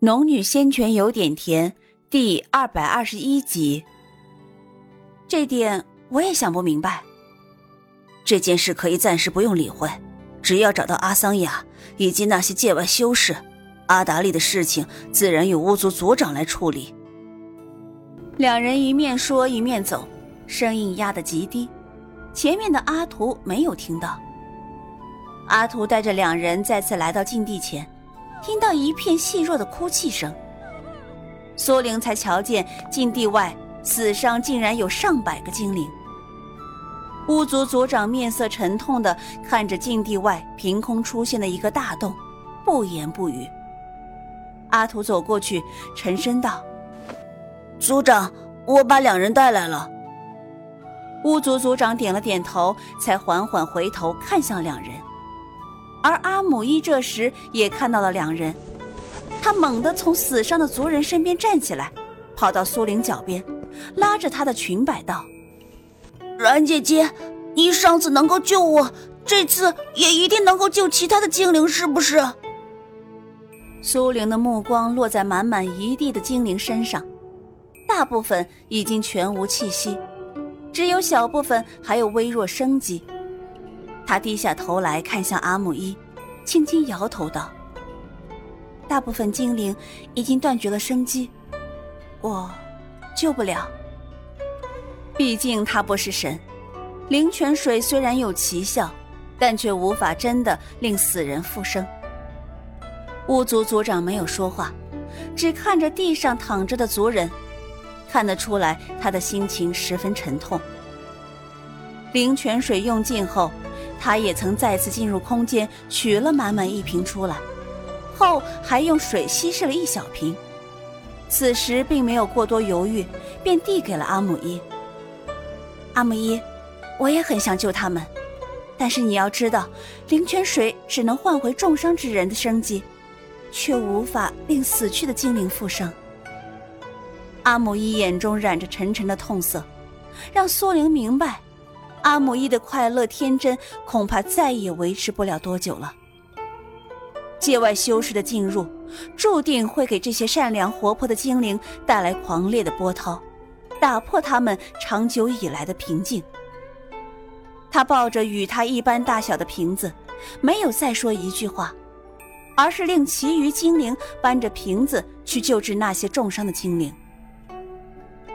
农女仙泉有点甜，第二百二十一集。这点我也想不明白。这件事可以暂时不用理会，只要找到阿桑雅以及那些界外修士，阿达利的事情自然由巫族族长来处理。两人一面说一面走，声音压得极低，前面的阿图没有听到。阿图带着两人再次来到禁地前。听到一片细弱的哭泣声，苏玲才瞧见禁地外死伤竟然有上百个精灵。巫族族长面色沉痛的看着禁地外凭空出现的一个大洞，不言不语。阿图走过去，沉声道：“族长，我把两人带来了。”巫族族长点了点头，才缓缓回头看向两人。而阿姆伊这时也看到了两人，他猛地从死伤的族人身边站起来，跑到苏玲脚边，拉着她的裙摆道：“阮姐姐，你上次能够救我，这次也一定能够救其他的精灵，是不是？”苏玲的目光落在满满一地的精灵身上，大部分已经全无气息，只有小部分还有微弱生机。他低下头来看向阿木伊，轻轻摇头道：“大部分精灵已经断绝了生机，我救不了。毕竟他不是神，灵泉水虽然有奇效，但却无法真的令死人复生。”巫族族长没有说话，只看着地上躺着的族人，看得出来他的心情十分沉痛。灵泉水用尽后。他也曾再次进入空间取了满满一瓶出来，后还用水稀释了一小瓶。此时并没有过多犹豫，便递给了阿姆一。阿姆伊，我也很想救他们，但是你要知道，灵泉水只能换回重伤之人的生机，却无法令死去的精灵复生。阿姆伊眼中染着沉沉的痛色，让苏玲明白。阿姆伊的快乐天真，恐怕再也维持不了多久了。界外修士的进入，注定会给这些善良活泼的精灵带来狂烈的波涛，打破他们长久以来的平静。他抱着与他一般大小的瓶子，没有再说一句话，而是令其余精灵搬着瓶子去救治那些重伤的精灵。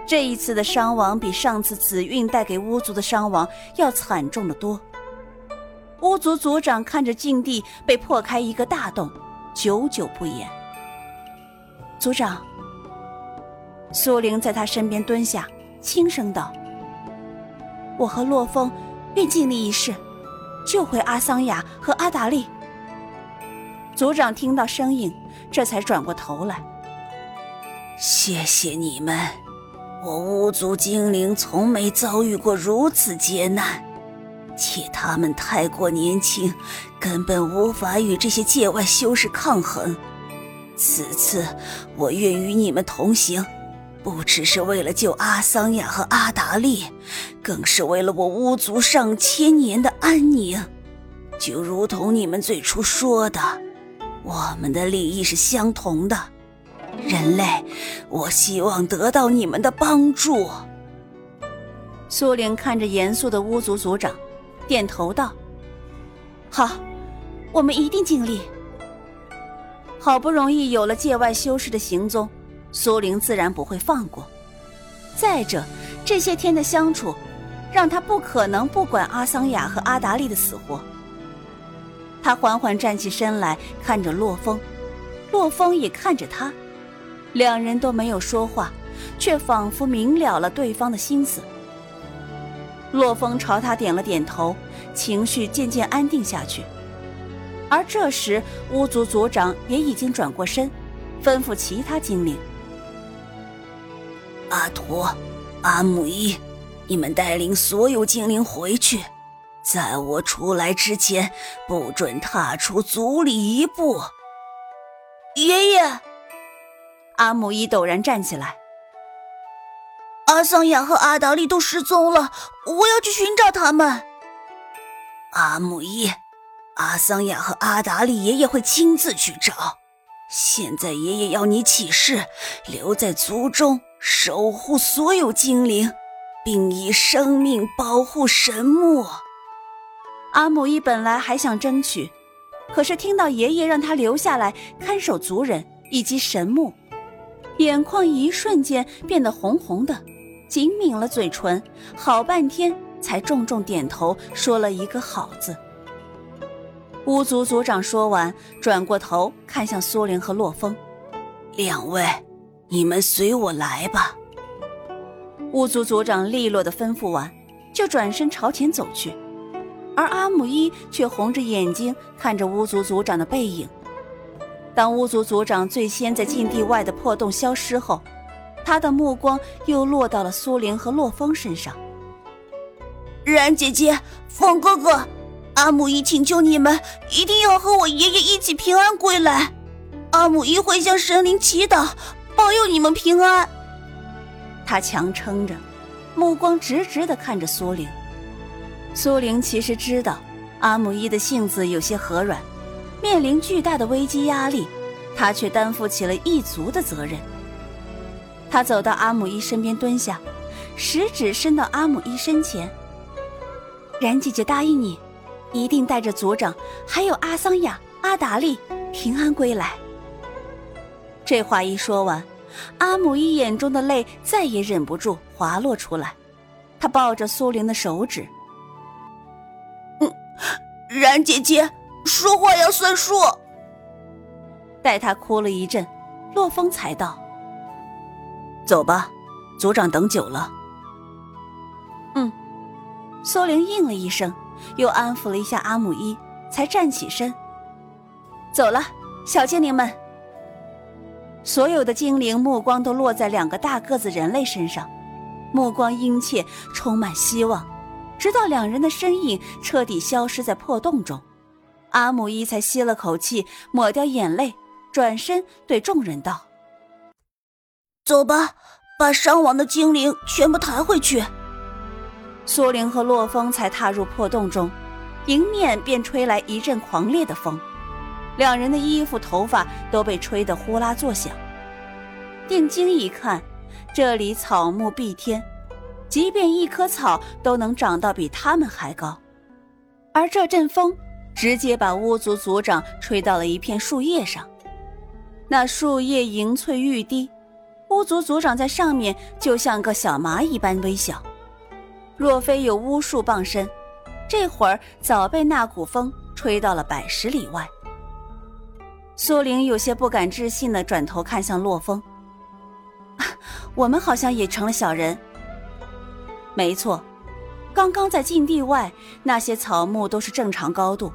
这一次的伤亡比上次紫韵带给巫族的伤亡要惨重的多。巫族族长看着禁地被破开一个大洞，久久不言。族长，苏玲在他身边蹲下，轻声道：“我和洛风愿尽力一试，救回阿桑雅和阿达利。”族长听到声音，这才转过头来：“谢谢你们。”我巫族精灵从没遭遇过如此劫难，且他们太过年轻，根本无法与这些界外修士抗衡。此次我愿与你们同行，不只是为了救阿桑雅和阿达利，更是为了我巫族上千年的安宁。就如同你们最初说的，我们的利益是相同的。人类，我希望得到你们的帮助。苏玲看着严肃的巫族族长，点头道：“好，我们一定尽力。”好不容易有了界外修士的行踪，苏玲自然不会放过。再者，这些天的相处，让他不可能不管阿桑雅和阿达利的死活。他缓缓站起身来，看着洛风，洛风也看着他。两人都没有说话，却仿佛明了了对方的心思。洛风朝他点了点头，情绪渐渐安定下去。而这时，巫族族长也已经转过身，吩咐其他精灵：“阿图、阿姆伊，你们带领所有精灵回去，在我出来之前，不准踏出族里一步。”爷爷。阿姆伊陡然站起来。阿桑雅和阿达利都失踪了，我要去寻找他们。阿姆伊，阿桑雅和阿达利爷爷会亲自去找，现在爷爷要你起誓，留在族中守护所有精灵，并以生命保护神木。阿姆伊本来还想争取，可是听到爷爷让他留下来看守族人以及神木，眼眶一瞬间变得红红的，紧抿了嘴唇，好半天才重重点头，说了一个“好”字。巫族族长说完，转过头看向苏玲和洛风：“两位，你们随我来吧。”巫族族长利落的吩咐完，就转身朝前走去，而阿姆伊却红着眼睛看着巫族族长的背影。当巫族族长最先在禁地外的破洞消失后，他的目光又落到了苏玲和洛风身上。然姐姐，风哥哥。阿姆一请求你们一定要和我爷爷一起平安归来，阿姆一会向神灵祈祷，保佑你们平安。他强撑着，目光直直的看着苏玲。苏玲其实知道阿姆一的性子有些和软，面临巨大的危机压力，他却担负起了一族的责任。他走到阿姆伊身边蹲下，食指伸到阿姆伊身前。冉姐姐答应你。一定带着族长，还有阿桑雅、阿达利平安归来。这话一说完，阿姆伊眼中的泪再也忍不住滑落出来。他抱着苏玲的手指：“嗯，然姐姐说话要算数。”待他哭了一阵，洛风才道：“走吧，族长等久了。”嗯，苏玲应了一声。又安抚了一下阿姆伊，才站起身，走了。小精灵们，所有的精灵目光都落在两个大个子人类身上，目光殷切，充满希望。直到两人的身影彻底消失在破洞中，阿姆伊才吸了口气，抹掉眼泪，转身对众人道：“走吧，把伤亡的精灵全部抬回去。”苏玲和洛风才踏入破洞中，迎面便吹来一阵狂烈的风，两人的衣服、头发都被吹得呼啦作响。定睛一看，这里草木蔽天，即便一棵草都能长到比他们还高，而这阵风直接把巫族族长吹到了一片树叶上，那树叶银翠欲滴，巫族族长在上面就像个小蚂蚁般微小。若非有巫术傍身，这会儿早被那股风吹到了百十里外。苏玲有些不敢置信的转头看向洛风：“ 我们好像也成了小人。”没错，刚刚在禁地外，那些草木都是正常高度，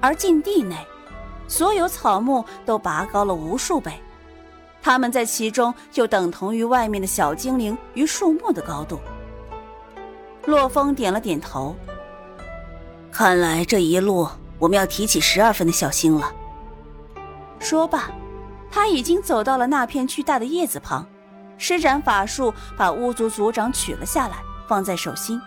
而禁地内，所有草木都拔高了无数倍，它们在其中就等同于外面的小精灵与树木的高度。洛风点了点头。看来这一路我们要提起十二分的小心了。说罢，他已经走到了那片巨大的叶子旁，施展法术把巫族族长取了下来，放在手心。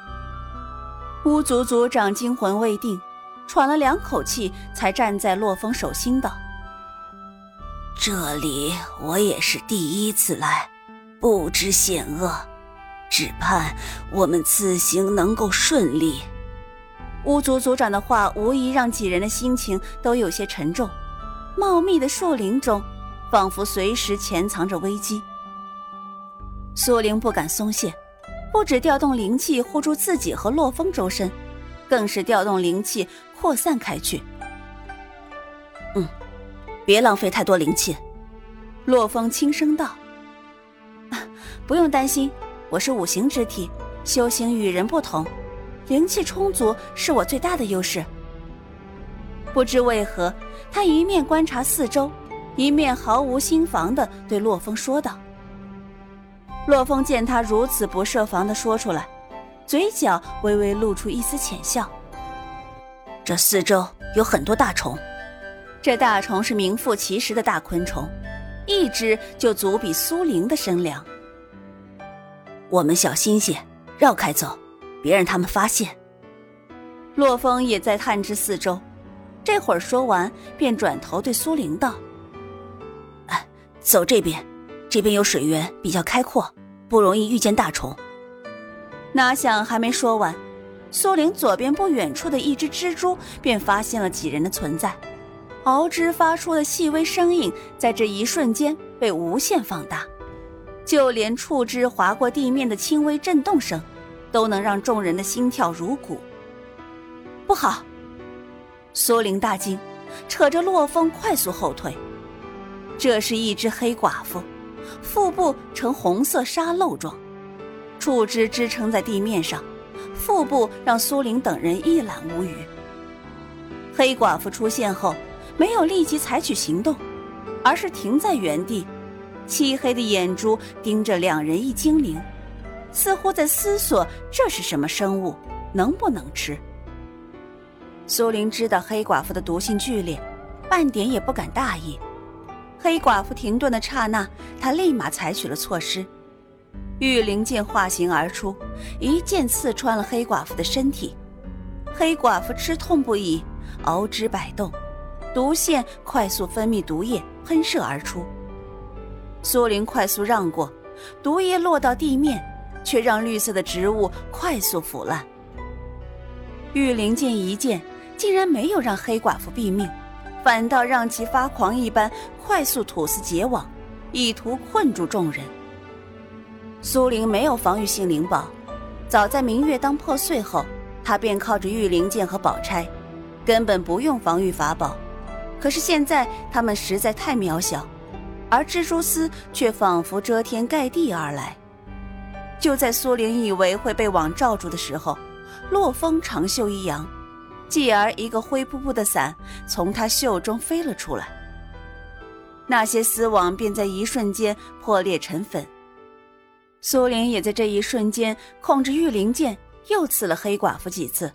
巫族族长惊魂未定，喘了两口气，才站在洛风手心道：“这里我也是第一次来，不知险恶。”只盼我们此行能够顺利。巫族族长的话无疑让几人的心情都有些沉重。茂密的树林中，仿佛随时潜藏着危机。苏玲不敢松懈，不止调动灵气护住自己和洛风周身，更是调动灵气扩散开去。嗯，别浪费太多灵气。洛风轻声道：“不用担心。”我是五行之体，修行与人不同，灵气充足是我最大的优势。不知为何，他一面观察四周，一面毫无心防的对洛风说道。洛风见他如此不设防的说出来，嘴角微微露出一丝浅笑。这四周有很多大虫，这大虫是名副其实的大昆虫，一只就足比苏灵的身量。我们小心些，绕开走，别让他们发现。洛风也在探知四周，这会儿说完，便转头对苏玲道：“哎走这边，这边有水源，比较开阔，不容易遇见大虫。哪想还没说完，苏玲左边不远处的一只蜘蛛便发现了几人的存在，螯肢发出的细微声音在这一瞬间被无限放大，就连触之划过地面的轻微震动声，都能让众人的心跳如鼓。不好！苏玲大惊，扯着洛风快速后退。这是一只黑寡妇，腹部呈红色沙漏状，触枝支撑在地面上，腹部让苏玲等人一览无余。黑寡妇出现后，没有立即采取行动，而是停在原地，漆黑的眼珠盯着两人一精灵，似乎在思索这是什么生物，能不能吃。苏玲知道黑寡妇的毒性剧烈，半点也不敢大意。黑寡妇停顿的刹那，她立马采取了措施。玉灵剑化形而出，一剑刺穿了黑寡妇的身体。黑寡妇吃痛不已，螯肢摆动，毒腺快速分泌毒液喷射而出。苏灵快速让过，毒液落到地面，却让绿色的植物快速腐烂。玉灵剑一剑，竟然没有让黑寡妇毙命。反倒让其发狂一般，快速吐丝结网，意图困住众人。苏玲没有防御性灵宝，早在明月当破碎后，她便靠着御灵剑和宝钗，根本不用防御法宝。可是现在他们实在太渺小，而蜘蛛丝却仿佛遮天盖地而来。就在苏玲以为会被网罩住的时候，洛风长袖一扬。继而，一个灰扑扑的伞从他袖中飞了出来，那些丝网便在一瞬间破裂成粉。苏玲也在这一瞬间控制御灵剑，又刺了黑寡妇几次。